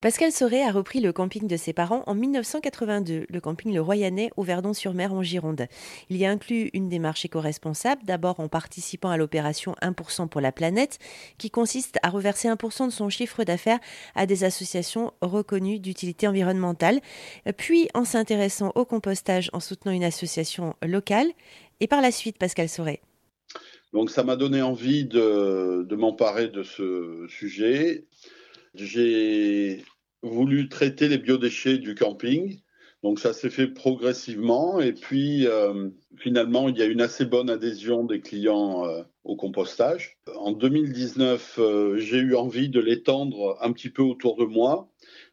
Pascal Soré a repris le camping de ses parents en 1982, le camping Le Royanais au Verdon-sur-Mer en Gironde. Il y a inclus une démarche éco-responsable, d'abord en participant à l'opération 1% pour la planète, qui consiste à reverser 1% de son chiffre d'affaires à des associations reconnues d'utilité environnementale, puis en s'intéressant au compostage en soutenant une association locale, et par la suite Pascal Soré. Donc ça m'a donné envie de m'emparer de ce sujet j'ai voulu traiter les biodéchets du camping. Donc ça s'est fait progressivement et puis euh, finalement il y a une assez bonne adhésion des clients euh, au compostage. En 2019, euh, j'ai eu envie de l'étendre un petit peu autour de moi.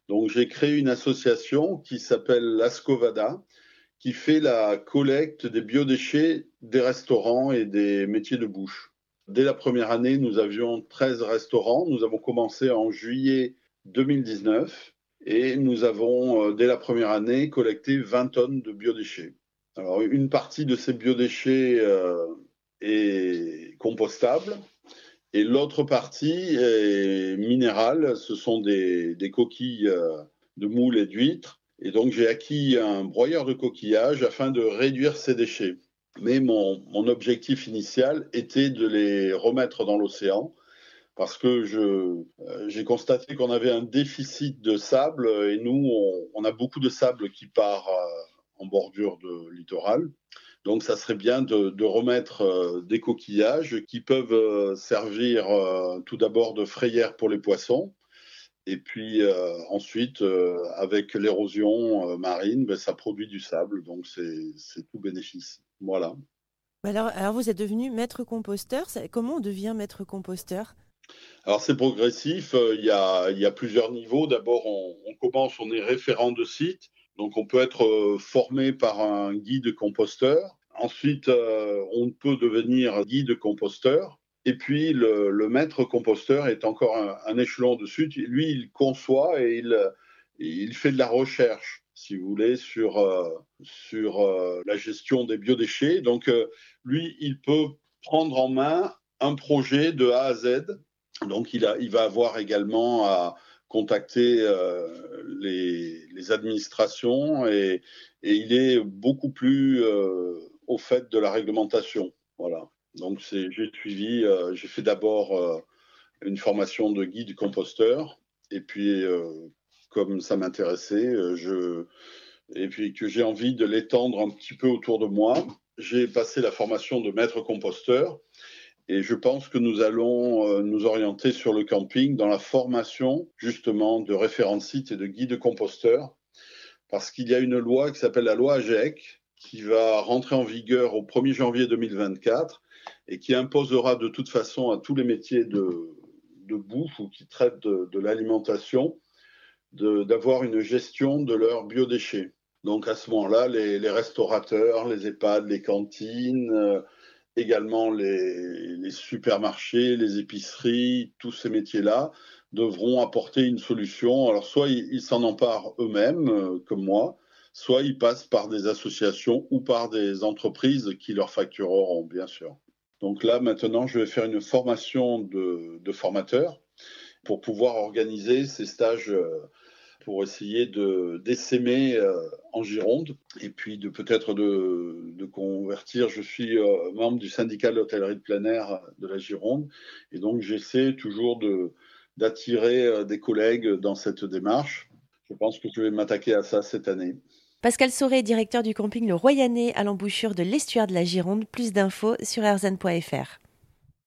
Donc j'ai créé une association qui s'appelle l'Ascovada qui fait la collecte des biodéchets des restaurants et des métiers de bouche. Dès la première année, nous avions 13 restaurants. Nous avons commencé en juillet 2019 et nous avons, euh, dès la première année, collecté 20 tonnes de biodéchets. Alors, une partie de ces biodéchets euh, est compostable et l'autre partie est minérale. Ce sont des, coquilles euh, de moules et d'huîtres. Et donc, j'ai acquis un broyeur de coquillages afin de réduire ces déchets. Mais mon, objectif initial était de les remettre dans l'océan parce que euh, j'ai constaté qu'on avait un déficit de sable et nous, on, a beaucoup de sable qui part euh, en bordure de littoral. Donc, ça serait bien de, remettre euh, des coquillages qui peuvent servir tout d'abord de frayère pour les poissons. Et puis ensuite, avec l'érosion marine, ben, ça produit du sable, donc c'est tout bénéfice. Voilà. Alors, alors, vous êtes devenu maître composteur. Comment on devient maître composteur? Alors c'est progressif. Euh, il y, a, il y, a, plusieurs niveaux. D'abord, on, commence, on est référent de site. Donc on peut être euh, formé par un guide composteur. Ensuite, euh, on peut devenir guide composteur. Et puis le, maître composteur est encore un, un, échelon dessus. Lui, il conçoit et il, fait de la recherche si vous voulez, sur, euh, sur euh, la gestion des biodéchets. Donc, euh, lui, il peut prendre en main un projet de A à Z. Donc, il, a, il va avoir également à contacter les, administrations et, il est beaucoup plus au fait de la réglementation. Donc, j'ai suivi, j'ai fait d'abord une formation de guide composteur et puis comme ça m'intéressait, euh, et puis que j'ai envie de l'étendre un petit peu autour de moi. J'ai passé la formation de maître composteur et je pense que nous allons euh, nous orienter sur le camping dans la formation justement de référents sites et de guides composteurs parce qu'il y a une loi qui s'appelle la loi AGEC qui va rentrer en vigueur au 1er janvier 2024 et qui imposera de toute façon à tous les métiers de, bouffe ou qui traitent de, de l'alimentation d'avoir une gestion de leurs biodéchets. Donc à ce moment-là, les, restaurateurs, les EHPAD, les cantines, euh, également les, supermarchés, les épiceries, tous ces métiers-là devront apporter une solution. Alors soit ils s'en emparent eux-mêmes, euh, comme moi, soit ils passent par des associations ou par des entreprises qui leur factureront, bien sûr. Donc là, maintenant, je vais faire une formation de, formateurs pour pouvoir organiser ces stages euh, pour essayer de d'essaimer euh, en Gironde et puis de peut-être de, convertir. Je suis euh, membre du syndicat de l'hôtellerie de plein air de la Gironde et donc j'essaie toujours d'attirer des collègues dans cette démarche. Je pense que je vais m'attaquer à ça cette année. Pascal Sauré, directeur du camping Le Royanais à l'embouchure de l'estuaire de la Gironde. Plus d'infos sur rzn.fr.